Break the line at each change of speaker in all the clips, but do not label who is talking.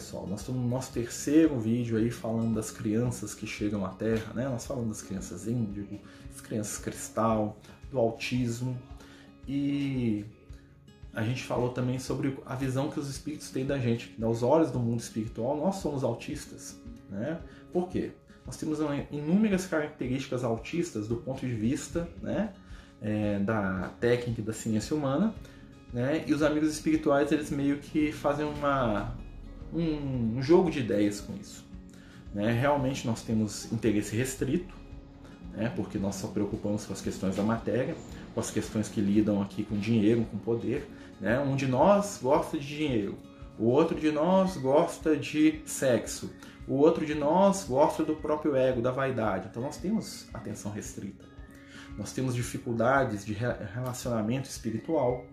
pessoal? Nós estamos no nosso terceiro vídeo aí falando das crianças que chegam à Terra, né? Nós falamos das crianças índigo, das crianças cristal, do autismo e a gente falou também sobre a visão que os espíritos têm da gente. Aos olhos do mundo espiritual, nós somos autistas, né? Por quê? Nós temos inúmeras características autistas do ponto de vista, né? É, da técnica e da ciência humana, né? E os amigos espirituais eles meio que fazem uma um, jogo de ideias com isso. Né? Realmente nós temos interesse restrito, né? porque nós só preocupamos com as questões da matéria, com as questões que lidam aqui com dinheiro, com poder. Né? Um de nós gosta de dinheiro, o outro de nós gosta de sexo, o outro de nós gosta do próprio ego, da vaidade. Então nós temos atenção restrita. Nós temos dificuldades de relacionamento espiritual,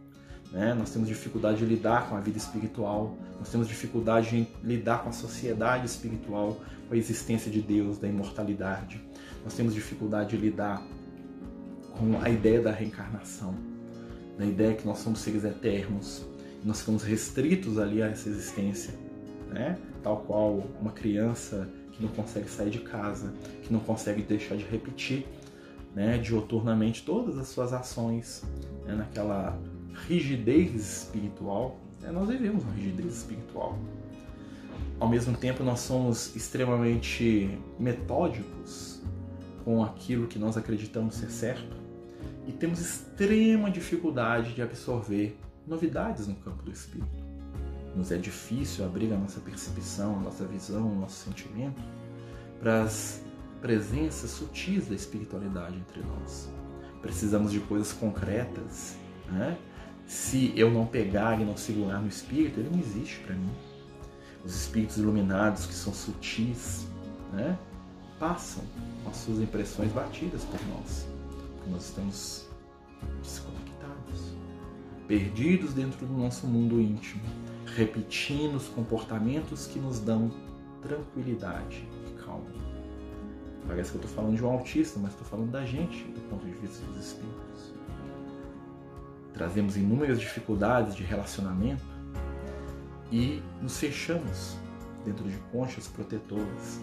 né? Nós temos dificuldade de lidar com a vida espiritual, nós temos dificuldade de lidar com a sociedade espiritual, com a existência de Deus, da imortalidade. Nós temos dificuldade de lidar com a ideia da reencarnação, da ideia que nós somos seres eternos, nós ficamos restritos ali a essa existência, né? tal qual uma criança que não consegue sair de casa, que não consegue deixar de repetir né, dioturnamente todas as suas ações né, naquela rigidez espiritual, né, nós vivemos uma rigidez espiritual. Ao mesmo tempo, nós somos extremamente metódicos com aquilo que nós acreditamos ser certo e temos extrema dificuldade de absorver novidades no campo do espírito. Nos é difícil abrir a nossa percepção, a nossa visão, o nosso sentimento para as presenças sutis da espiritualidade entre nós. Precisamos de coisas concretas, né? Se eu não pegar e não segurar no espírito, ele não existe para mim. Os espíritos iluminados que são sutis, né, passam com as suas impressões batidas por nós, porque nós estamos desconectados, perdidos dentro do nosso mundo íntimo, repetindo os comportamentos que nos dão tranquilidade e calma. Parece que eu estou falando de um autista, mas estou falando da gente, do ponto de vista dos espíritos trazemos inúmeras dificuldades de relacionamento e nos fechamos dentro de conchas protetoras.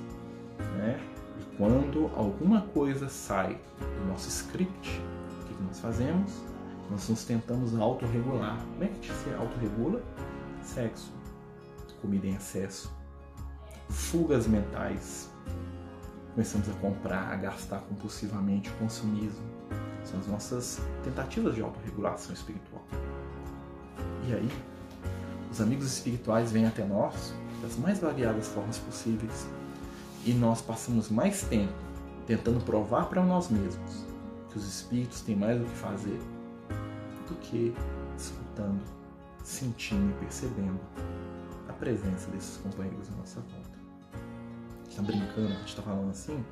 Né? E quando alguma coisa sai do nosso script, o que nós fazemos? Nós nos tentamos autorregular. Como é que se autorregula? Sexo, comida em excesso, fugas mentais. Começamos a comprar, a gastar compulsivamente, consumismo são as nossas tentativas de autorregulação espiritual. E aí, os amigos espirituais vêm até nós das mais variadas formas possíveis e nós passamos mais tempo tentando provar para nós mesmos que os espíritos têm mais o que fazer do que escutando, sentindo e percebendo a presença desses companheiros à nossa volta. A gente está brincando, a gente está falando assim,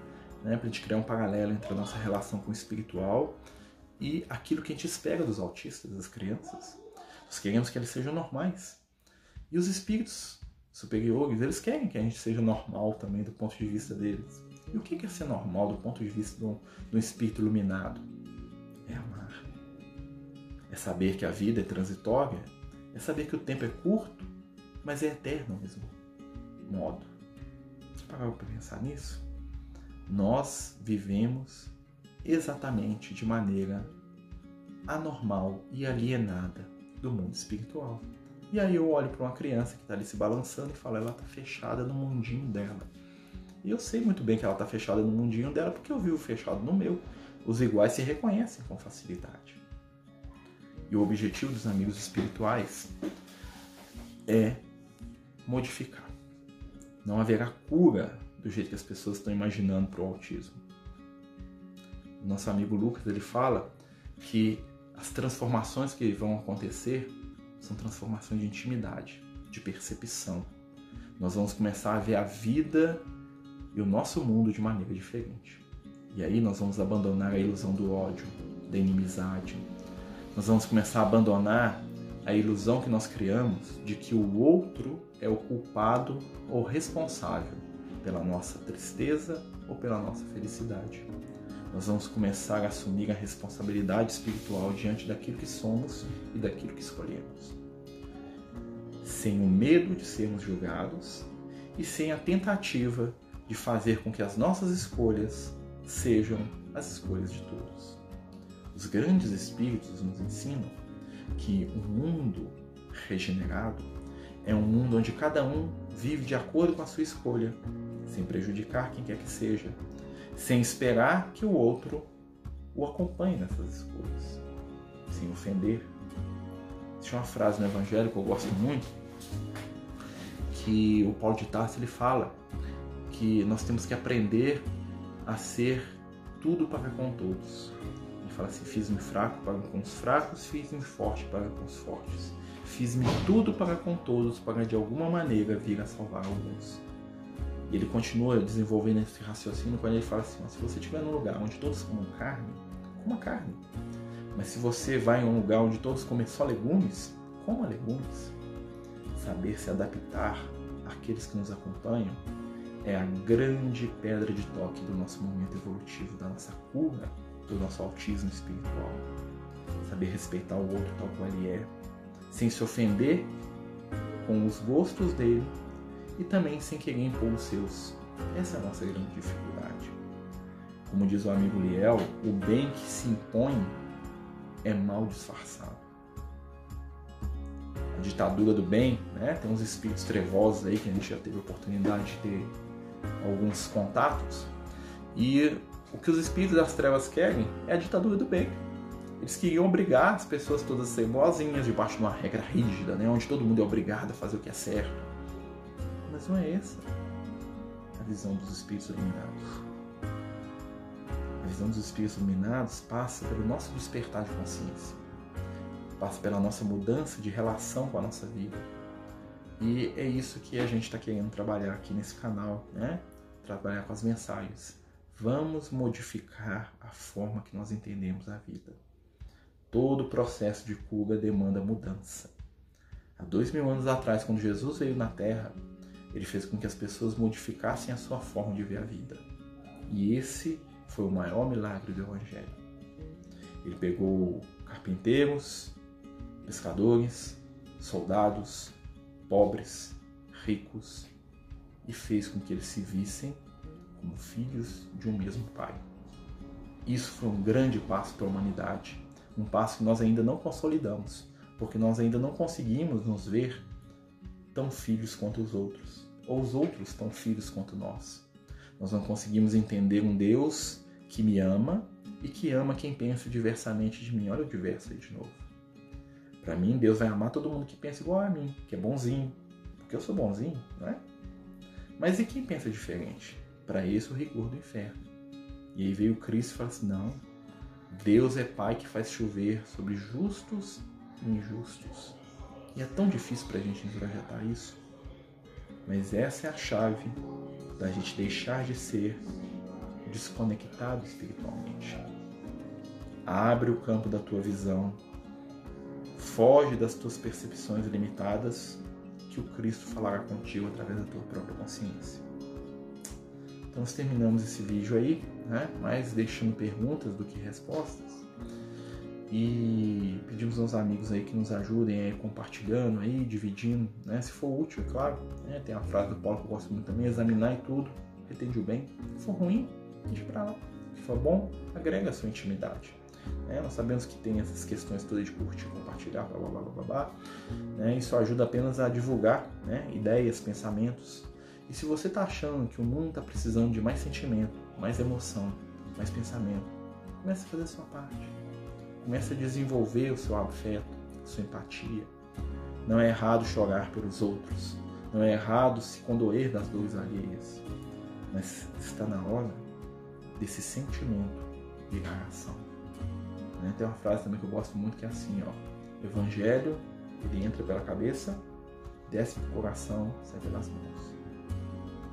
né, para a gente criar um paralelo entre a nossa relação com o espiritual e aquilo que a gente espera dos autistas, das crianças. Nós queremos que eles sejam normais. E os espíritos superiores, eles querem que a gente seja normal também do ponto de vista deles. E o que é ser normal do ponto de vista de um, espírito iluminado? É amar. É saber que a vida é transitória. É saber que o tempo é curto, mas é eterno ao mesmo modo. Você parou para pensar nisso? Nós vivemos exatamente de maneira anormal e alienada do mundo espiritual. E aí eu olho para uma criança que está ali se balançando e falo, ela está fechada no mundinho dela. E eu sei muito bem que ela está fechada no mundinho dela porque eu vivo fechado no meu. Os iguais se reconhecem com facilidade. E o objetivo dos amigos espirituais é modificar. Não haverá cura do jeito que as pessoas estão imaginando para o autismo. Nosso amigo Lucas ele fala que as transformações que vão acontecer são transformações de intimidade, de percepção. Nós vamos começar a ver a vida e o nosso mundo de maneira diferente. E aí nós vamos abandonar a ilusão do ódio, da inimizade. Nós vamos começar a abandonar a ilusão que nós criamos de que o outro é o culpado ou responsável pela nossa tristeza ou pela nossa felicidade. Nós vamos começar a assumir a responsabilidade espiritual diante daquilo que somos e daquilo que escolhemos. sem o medo de sermos julgados e sem a tentativa de fazer com que as nossas escolhas sejam as escolhas de todos. Os grandes espíritos nos ensinam que o um mundo regenerado é um mundo onde cada um vive de acordo com a sua escolha, sem prejudicar quem quer que seja, sem esperar que o outro o acompanhe nessas escolhas, sem ofender. Existe uma frase no Evangelho que eu gosto muito, que o Paulo de Tarso ele fala que nós temos que aprender a ser tudo para com todos. Ele fala assim: fiz-me fraco para com os fracos, fiz-me forte para com os fortes. Fiz-me tudo para com todos, para de alguma maneira vir a salvar alguns. Ele continua desenvolvendo esse raciocínio quando ele fala assim: se você estiver num lugar onde todos comam carne, coma carne. Mas se você vai em um lugar onde todos comem só legumes, coma legumes. Saber se adaptar àqueles que nos acompanham é a grande pedra de toque do nosso momento evolutivo, da nossa cura, do nosso autismo espiritual. Saber respeitar o outro tal qual ele é, sem se ofender com os gostos dele e também sem querer impor os seus. Essa é a nossa grande dificuldade. Como diz o amigo Liel, o bem que se impõe é mal disfarçado. A ditadura do bem, né? tem uns espíritos trevosos aí que a gente já teve a oportunidade de ter alguns contatos. E o que os espíritos das trevas querem é a ditadura do bem. Eles queriam obrigar as pessoas todas a serem boazinhas, debaixo de uma regra rígida, né? onde todo mundo é obrigado a fazer o que é certo. Mas não é essa a visão dos espíritos iluminados. A visão dos espíritos iluminados passa pelo nosso despertar de consciência, passa pela nossa mudança de relação com a nossa vida e é isso que a gente está querendo trabalhar aqui nesse canal, né? Trabalhar com as mensagens. Vamos modificar a forma que nós entendemos a vida. Todo processo de cura demanda mudança. Há dois mil anos atrás, quando Jesus veio na Terra, ele fez com que as pessoas modificassem a sua forma de ver a vida. E esse foi o maior milagre do Evangelho. Ele pegou carpinteiros, pescadores, soldados, pobres, ricos, e fez com que eles se vissem como filhos de um mesmo Pai. Isso foi um grande passo para a humanidade, um passo que nós ainda não consolidamos, porque nós ainda não conseguimos nos ver tão filhos quanto os outros, ou os outros tão filhos quanto nós. Nós não conseguimos entender um Deus que me ama e que ama quem pensa diversamente de mim. Olha o diverso aí de novo. Para mim, Deus vai amar todo mundo que pensa igual a mim, que é bonzinho, porque eu sou bonzinho, não é? Mas e quem pensa diferente? Para esse o rigor do inferno. E aí veio Cristo e falou assim: não, Deus é Pai que faz chover sobre justos e injustos. E é tão difícil para a gente introjetar isso. Mas essa é a chave da gente deixar de ser desconectado espiritualmente. Abre o campo da tua visão Foge das tuas percepções limitadas, que o Cristo falará contigo através da tua própria consciência. Então, nós terminamos esse vídeo aí, né? mais deixando perguntas do que respostas. E pedimos aos amigos aí que nos ajudem aí, compartilhando aí, dividindo, né? Se for útil, é claro. Né? Tem a frase do Paulo que eu gosto muito também, examinar e tudo, retende o bem. Se for ruim, deixa pra lá. Se for bom, agrega a sua intimidade. Né? Nós sabemos que tem essas questões todas de curtir, compartilhar, blá blá blá blá blá. Né? Isso ajuda apenas a divulgar né? ideias, pensamentos. E se você está achando que o mundo está precisando de mais sentimento, mais emoção, mais pensamento, comece a fazer a sua parte. Comece a desenvolver o seu afeto, sua empatia. Não é errado chorar pelos outros. Não é errado se condoer das dores alheias. Mas está na hora desse sentimento virar ação. Né? Tem uma frase também que eu gosto muito que é assim, ó. Evangelho, ele entra pela cabeça, desce pro coração, sai pelas mãos.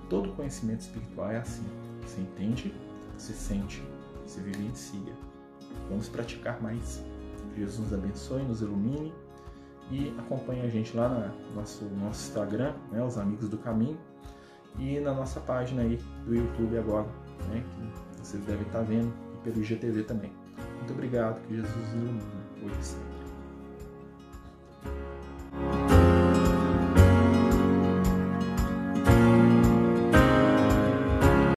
Todo conhecimento espiritual é assim. Você entende, você sente, você vivencia. Vamos praticar mais. Jesus abençoe, nos ilumine e acompanhe a gente lá no nosso, nosso Instagram, né, os Amigos do Caminho, e na nossa página aí do YouTube agora, né, que vocês devem estar vendo, e pelo IGTV também. Muito obrigado, que Jesus ilumine hoje e sempre.